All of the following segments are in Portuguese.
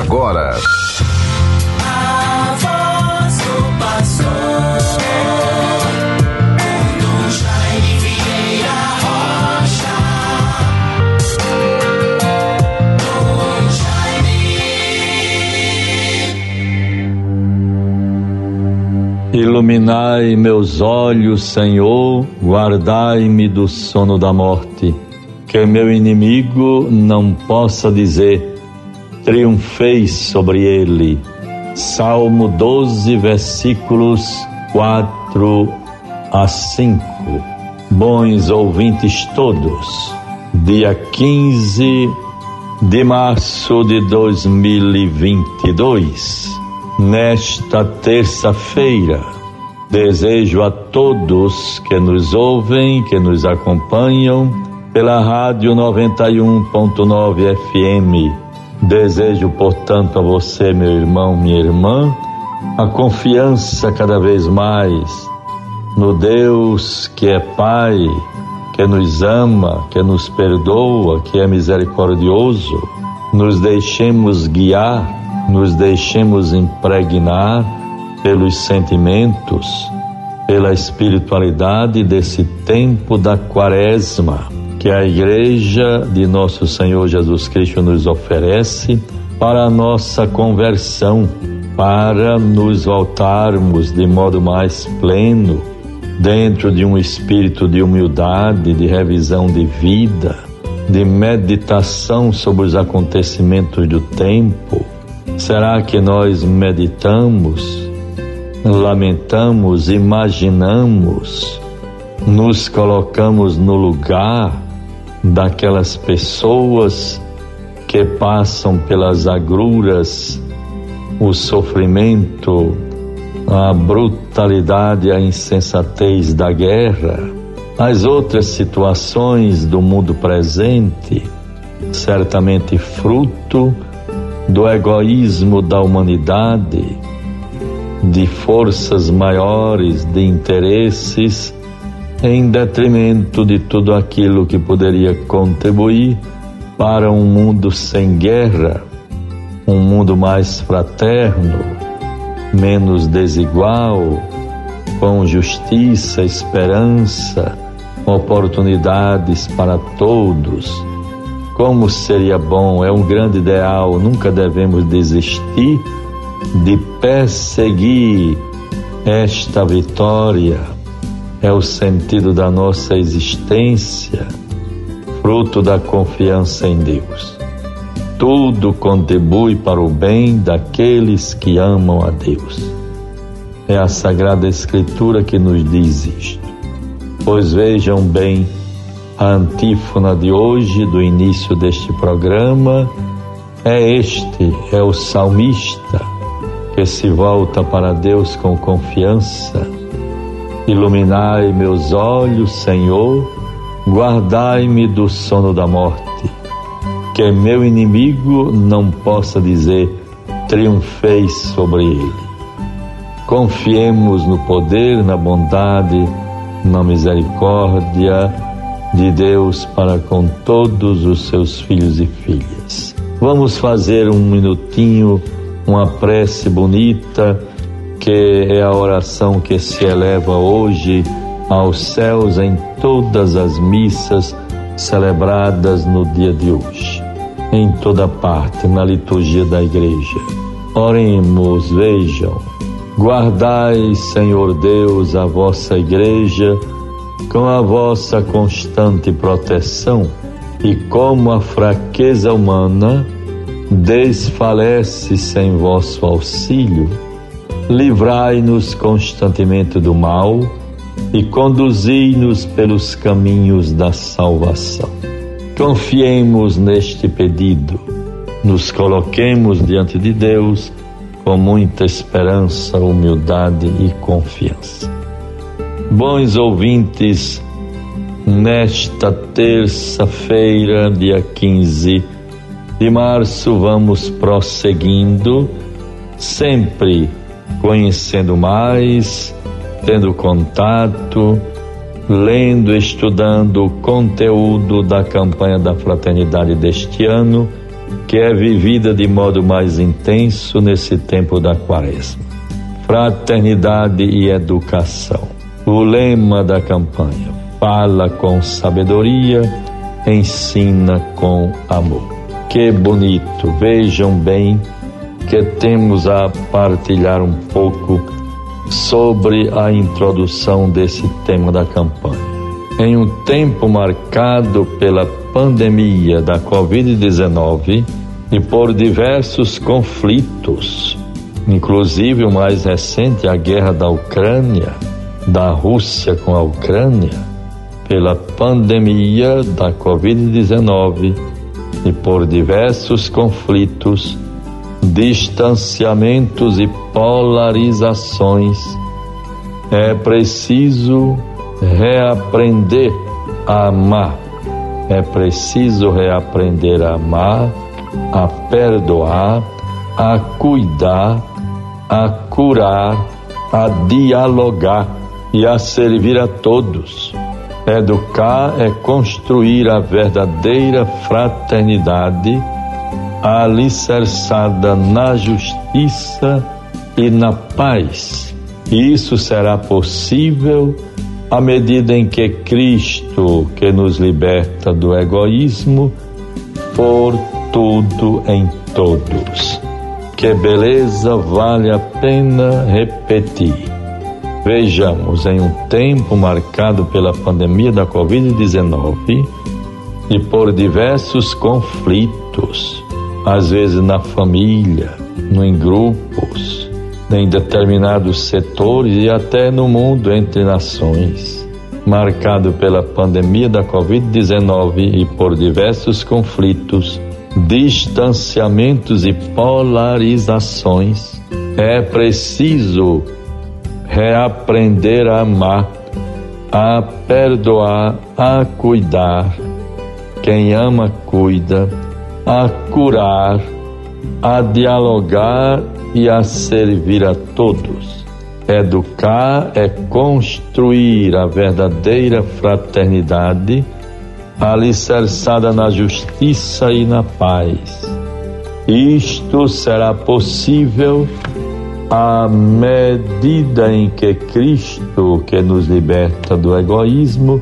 agora. A voz do pastor. Iluminai meus olhos, Senhor, guardai-me do sono da morte, que meu inimigo não possa dizer, triunfei sobre ele. Salmo 12, versículos 4 a 5. Bons ouvintes todos, dia 15 de março de 2022, nesta terça-feira, desejo a todos que nos ouvem, que nos acompanham pela Rádio 91.9 FM. Desejo, portanto, a você, meu irmão, minha irmã, a confiança cada vez mais no Deus que é Pai, que nos ama, que nos perdoa, que é misericordioso. Nos deixemos guiar, nos deixemos impregnar pelos sentimentos, pela espiritualidade desse tempo da quaresma que a Igreja de Nosso Senhor Jesus Cristo nos oferece para a nossa conversão, para nos voltarmos de modo mais pleno dentro de um espírito de humildade, de revisão de vida, de meditação sobre os acontecimentos do tempo. Será que nós meditamos, lamentamos, imaginamos, nos colocamos no lugar daquelas pessoas que passam pelas agruras, o sofrimento, a brutalidade, a insensatez da guerra, as outras situações do mundo presente, certamente fruto do egoísmo da humanidade, de forças maiores, de interesses em detrimento de tudo aquilo que poderia contribuir para um mundo sem guerra, um mundo mais fraterno, menos desigual, com justiça, esperança, oportunidades para todos. Como seria bom, é um grande ideal, nunca devemos desistir de perseguir esta vitória é o sentido da nossa existência, fruto da confiança em Deus. Tudo contribui para o bem daqueles que amam a Deus. É a Sagrada Escritura que nos diz isto. Pois vejam bem a antífona de hoje, do início deste programa, é este, é o salmista que se volta para Deus com confiança Iluminai meus olhos, Senhor, guardai-me do sono da morte, que meu inimigo não possa dizer triunfei sobre ele. Confiemos no poder, na bondade, na misericórdia de Deus para com todos os seus filhos e filhas. Vamos fazer um minutinho, uma prece bonita que é a oração que se eleva hoje aos céus em todas as missas celebradas no dia de hoje, em toda parte, na liturgia da igreja. Oremos, vejam, guardai, Senhor Deus, a vossa igreja com a vossa constante proteção e como a fraqueza humana desfalece sem vosso auxílio livrai-nos constantemente do mal e conduzi-nos pelos caminhos da salvação. Confiemos neste pedido, nos coloquemos diante de Deus com muita esperança, humildade e confiança. Bons ouvintes, nesta terça-feira, dia 15 de março, vamos prosseguindo sempre conhecendo mais, tendo contato, lendo, estudando o conteúdo da campanha da fraternidade deste ano que é vivida de modo mais intenso nesse tempo da quaresma. Fraternidade e educação. O lema da campanha: fala com sabedoria, ensina com amor. Que bonito! Vejam bem que temos a partilhar um pouco sobre a introdução desse tema da campanha. Em um tempo marcado pela pandemia da Covid-19 e por diversos conflitos, inclusive o mais recente, a guerra da Ucrânia, da Rússia com a Ucrânia, pela pandemia da Covid-19 e por diversos conflitos, distanciamentos e polarizações, é preciso reaprender a amar. É preciso reaprender a amar, a perdoar, a cuidar, a curar, a dialogar e a servir a todos. Educar é construir a verdadeira fraternidade alicerçada na justiça e na paz. E isso será possível à medida em que Cristo, que nos liberta do egoísmo, for tudo em todos. Que beleza vale a pena repetir. Vejamos, em um tempo marcado pela pandemia da Covid-19 e por diversos conflitos, às vezes na família, em grupos, em determinados setores e até no mundo entre nações, marcado pela pandemia da Covid-19 e por diversos conflitos, distanciamentos e polarizações, é preciso reaprender a amar, a perdoar, a cuidar. Quem ama, cuida a curar, a dialogar e a servir a todos. Educar é construir a verdadeira fraternidade alicerçada na justiça e na paz. Isto será possível à medida em que Cristo, que nos liberta do egoísmo,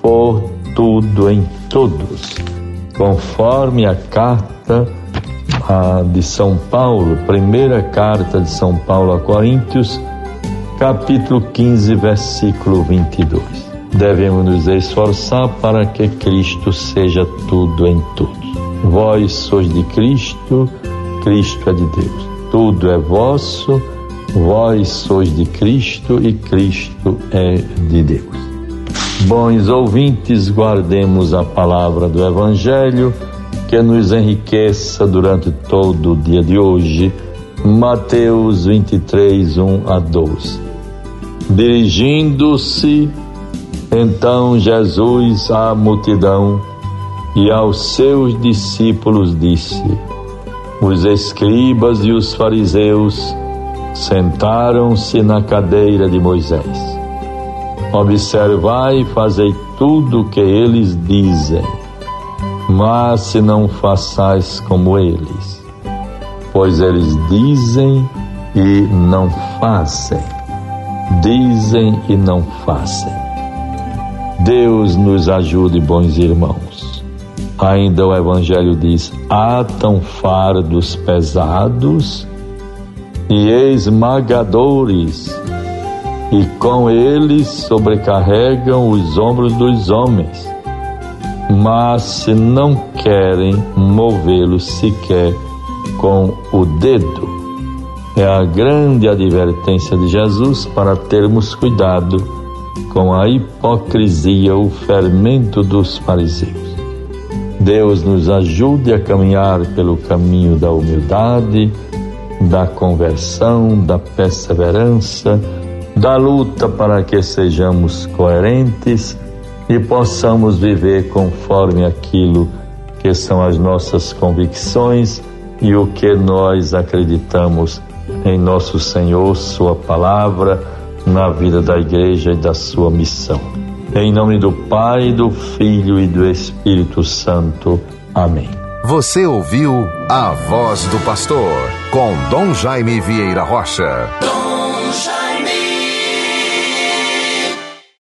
for tudo em todos conforme a carta de São Paulo, primeira carta de São Paulo a Coríntios, capítulo 15, versículo 22. Devemos nos esforçar para que Cristo seja tudo em todos. Vós sois de Cristo, Cristo é de Deus. Tudo é vosso, vós sois de Cristo e Cristo é de Deus. Bons ouvintes, guardemos a palavra do Evangelho que nos enriqueça durante todo o dia de hoje. Mateus 23, 1 a 12. Dirigindo-se então Jesus à multidão e aos seus discípulos disse: Os escribas e os fariseus sentaram-se na cadeira de Moisés. Observai e fazei tudo o que eles dizem, mas se não façais como eles, pois eles dizem e não fazem, dizem e não fazem. Deus nos ajude, bons irmãos. Ainda o Evangelho diz: atam fardos pesados e esmagadores e com eles sobrecarregam os ombros dos homens, mas se não querem movê-los sequer com o dedo. É a grande advertência de Jesus para termos cuidado com a hipocrisia, o fermento dos fariseus. Deus nos ajude a caminhar pelo caminho da humildade, da conversão, da perseverança, da luta para que sejamos coerentes e possamos viver conforme aquilo que são as nossas convicções e o que nós acreditamos em nosso Senhor, Sua palavra, na vida da igreja e da sua missão. Em nome do Pai, do Filho e do Espírito Santo. Amém. Você ouviu A Voz do Pastor com Dom Jaime Vieira Rocha. Dom Jaime.